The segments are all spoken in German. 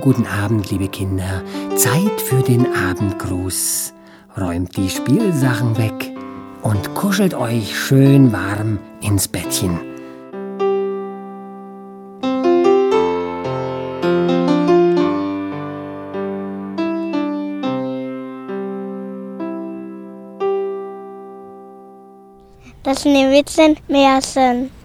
Guten Abend, liebe Kinder. Zeit für den Abendgruß. Räumt die Spielsachen weg und kuschelt euch schön warm ins Bettchen. Das Schneewittchen Märchen.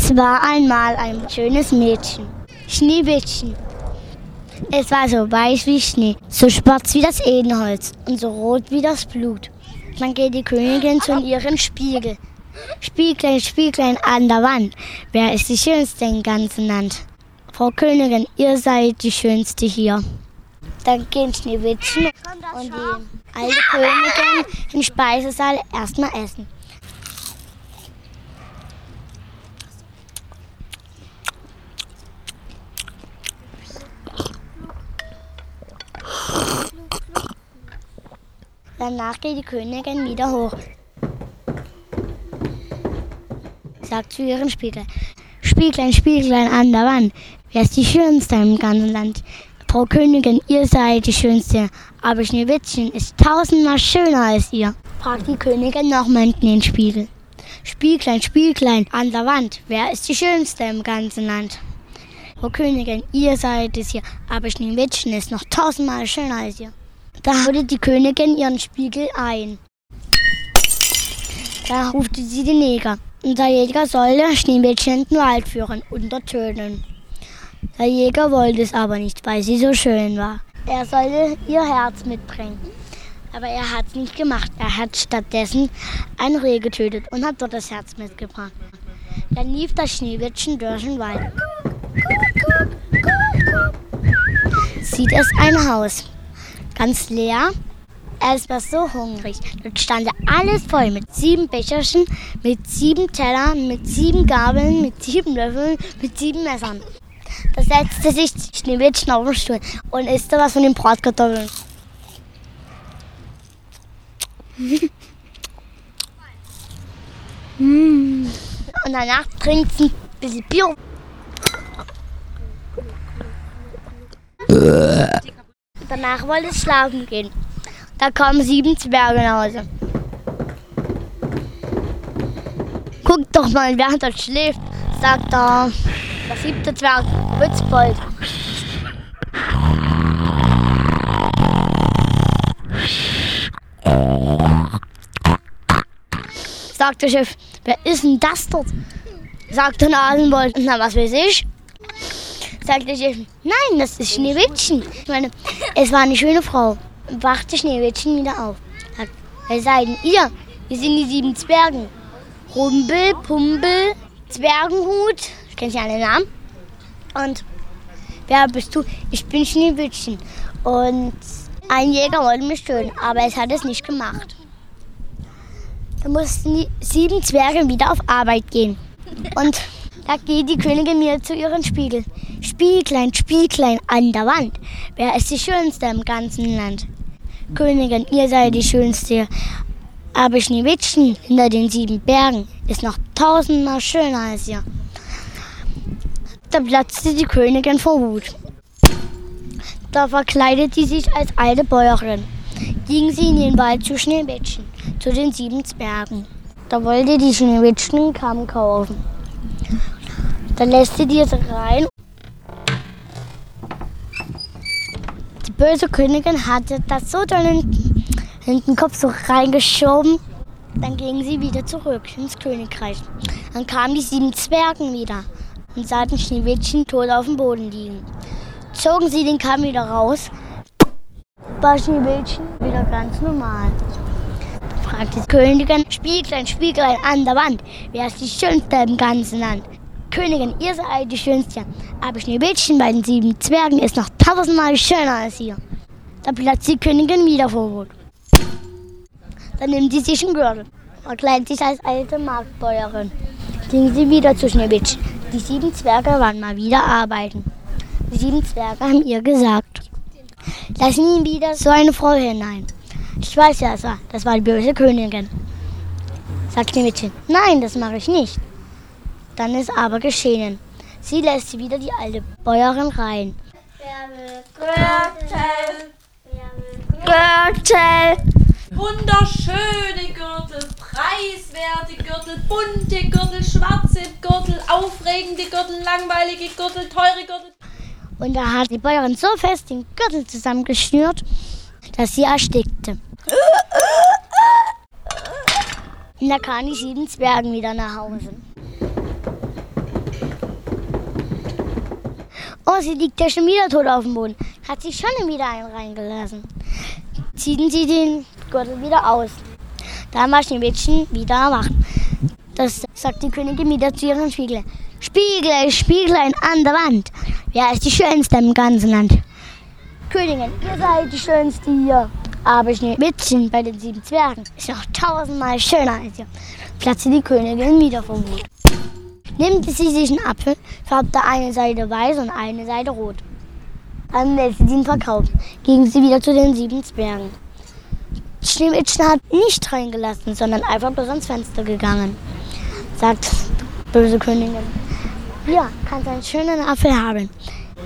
Es war einmal ein schönes Mädchen, Schneewittchen. Es war so weich wie Schnee, so schwarz wie das Edenholz und so rot wie das Blut. Dann geht die Königin zu ihrem Spiegel. Spieglein, Spieglein an der Wand, wer ist die Schönste im ganzen Land? Frau Königin, ihr seid die Schönste hier. Dann gehen Schneewittchen und die alte Königin im Speisesaal erstmal essen. Danach geht die Königin wieder hoch. Sagt zu ihrem Spiegel. Spieglein, Spieglein an der Wand. Wer ist die Schönste im ganzen Land? Frau Königin, ihr seid die Schönste. Aber Schneewittchen ist tausendmal schöner als ihr. Fragt die Königin nochmal in den Spiegel. Spieglein, Spieglein an der Wand. Wer ist die Schönste im ganzen Land? Frau Königin, ihr seid es hier. Aber Schneewittchen ist noch tausendmal schöner als ihr. Da holte die Königin ihren Spiegel ein. Da rufte sie den Jäger. Und der Jäger sollte Schneemädchen in den Wald führen, unter Tönen. Der Jäger wollte es aber nicht, weil sie so schön war. Er sollte ihr Herz mitbringen. Aber er hat es nicht gemacht. Er hat stattdessen ein Reh getötet und hat dort das Herz mitgebracht. Dann lief das Schneewittchen durch den Wald. Sieht es ein Haus ganz leer. Er war so hungrig. Dort stand alles voll mit sieben Becherchen, mit sieben Tellern, mit sieben Gabeln, mit sieben Löffeln, mit sieben Messern. Da setzte sich Schneewittchen auf den Stuhl und isste was von den Bratkartoffeln. und danach trinkt sie ein bisschen Bier. Danach wollte es schlafen gehen. Da kamen sieben Zwerge nach Hause. Guck doch mal, wer dort schläft, sagt der, der siebte Zwerg, Witzbold. Sagt der Chef, wer ist denn das dort? Sagt der Nasenbold, na was weiß ich? Der Chef, nein, das ist Schneewittchen. Ich meine, es war eine schöne Frau. Wachte Schneewittchen wieder auf. Sagt, denn ihr? Wir sind die sieben Zwergen. Rumpel, Pumpel, Zwergenhut. Ich kenne ja alle Namen. Und wer bist du? Ich bin Schneewittchen. Und ein Jäger wollte mich töten, aber es hat es nicht gemacht. Da mussten die sieben Zwerge wieder auf Arbeit gehen. Und da geht die Königin mir zu ihrem Spiegel. Spieglein, Spieglein an der Wand. Wer ist die Schönste im ganzen Land? Königin, ihr seid die Schönste. Aber Schneewittchen hinter den sieben Bergen ist noch tausendmal schöner als ihr. Da platzte die Königin vor Wut. Da verkleidet sie sich als alte Bäuerin. Ging sie in den Wald zu Schneewittchen, zu den sieben Zwergen. Da wollte die Schneewittchen einen Kamm kaufen. Dann lässt sie die rein. Die böse Königin hatte das so doll in, den Kopf so reingeschoben. Dann gingen sie wieder zurück ins Königreich. Dann kamen die sieben Zwergen wieder und sahen Schneewittchen tot auf dem Boden liegen. Zogen sie den Kamm wieder raus, war Schneewittchen wieder ganz normal. Fragte die Königin, Spieglein, Spieglein an der Wand, wer ist die Schönste im ganzen Land? Königin, ihr seid die Schönste, aber Schneewittchen bei den sieben Zwergen ist noch tausendmal schöner als ihr. Da platzt die Königin wieder vor Wut. Dann nimmt sie sich einen Gürtel und kleidet sich als alte Marktbäuerin. Ging sie wieder zu Schneewittchen. Die sieben Zwerge waren mal wieder arbeiten. Die sieben Zwerge haben ihr gesagt, lass nie wieder so eine Frau hinein. Ich weiß ja, das war, das war die böse Königin. Sagt Mädchen, nein, das mache ich nicht. Dann ist aber geschehen. Sie lässt wieder die alte Bäuerin rein. Gürtel? Gürtel! Wunderschöne Gürtel, preiswerte Gürtel, bunte Gürtel, schwarze Gürtel, aufregende Gürtel, langweilige Gürtel, teure Gürtel. Und da hat die Bäuerin so fest den Gürtel zusammengeschnürt, dass sie erstickte. Und da kamen die sieben Zwergen wieder nach Hause. Oh, sie liegt ja schon wieder tot auf dem Boden. Hat sich schon wieder einen reingelassen. Ziehen sie den Gürtel wieder aus. Dann war Schneewittchen wieder erwacht. Das sagt die Königin wieder zu ihrem Spiegel. Spiegel, Spieglein an der Wand. Wer ist die Schönste im ganzen Land? Königin, ihr seid die Schönste hier. Aber Schneewittchen bei den sieben Zwergen ist noch tausendmal schöner als ihr. Platzte die Königin wieder vom Wut. Nimmt sie sich einen Apfel, färbt eine Seite weiß und eine Seite rot. Dann lässt sie ihn verkaufen. Ging sie wieder zu den sieben Zwergen. Schneewittchen hat nicht reingelassen, sondern einfach bloß ans Fenster gegangen. Sagt böse Königin. Ja, kannst einen schönen Apfel haben.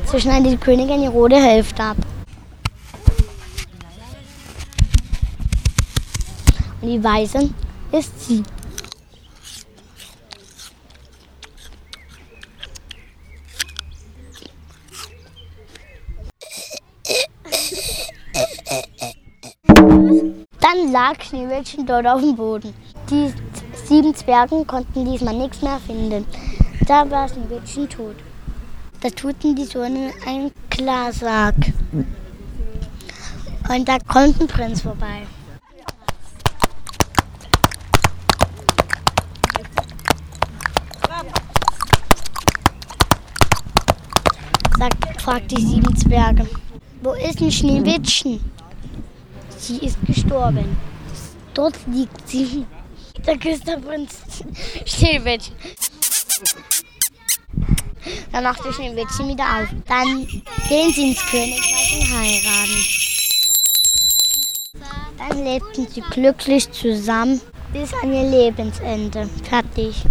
So schneidet die Königin die rote Hälfte ab. Und die weiße ist sie. Lag Schneewittchen dort auf dem Boden. Die sieben Zwergen konnten diesmal nichts mehr finden. Da war Schneewittchen tot. Da tuten die so in einen Glassack. Und da kommt ein Prinz vorbei. Sagt, fragt die sieben Zwerge. Wo ist ein Schneewittchen? Sie ist gestorben. Dort liegt sie. Der Prinz Schneewittchen. Dann macht der Schneewittchen wieder auf. Dann gehen sie ins Königreich und heiraten. Dann lebten sie glücklich zusammen bis an ihr Lebensende. Fertig.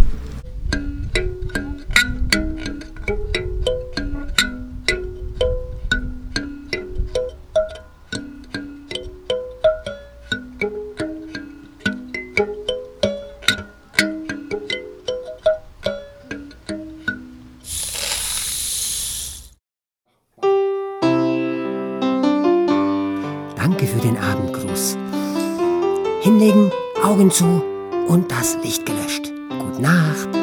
Hinlegen, Augen zu und das Licht gelöscht. Gute Nacht.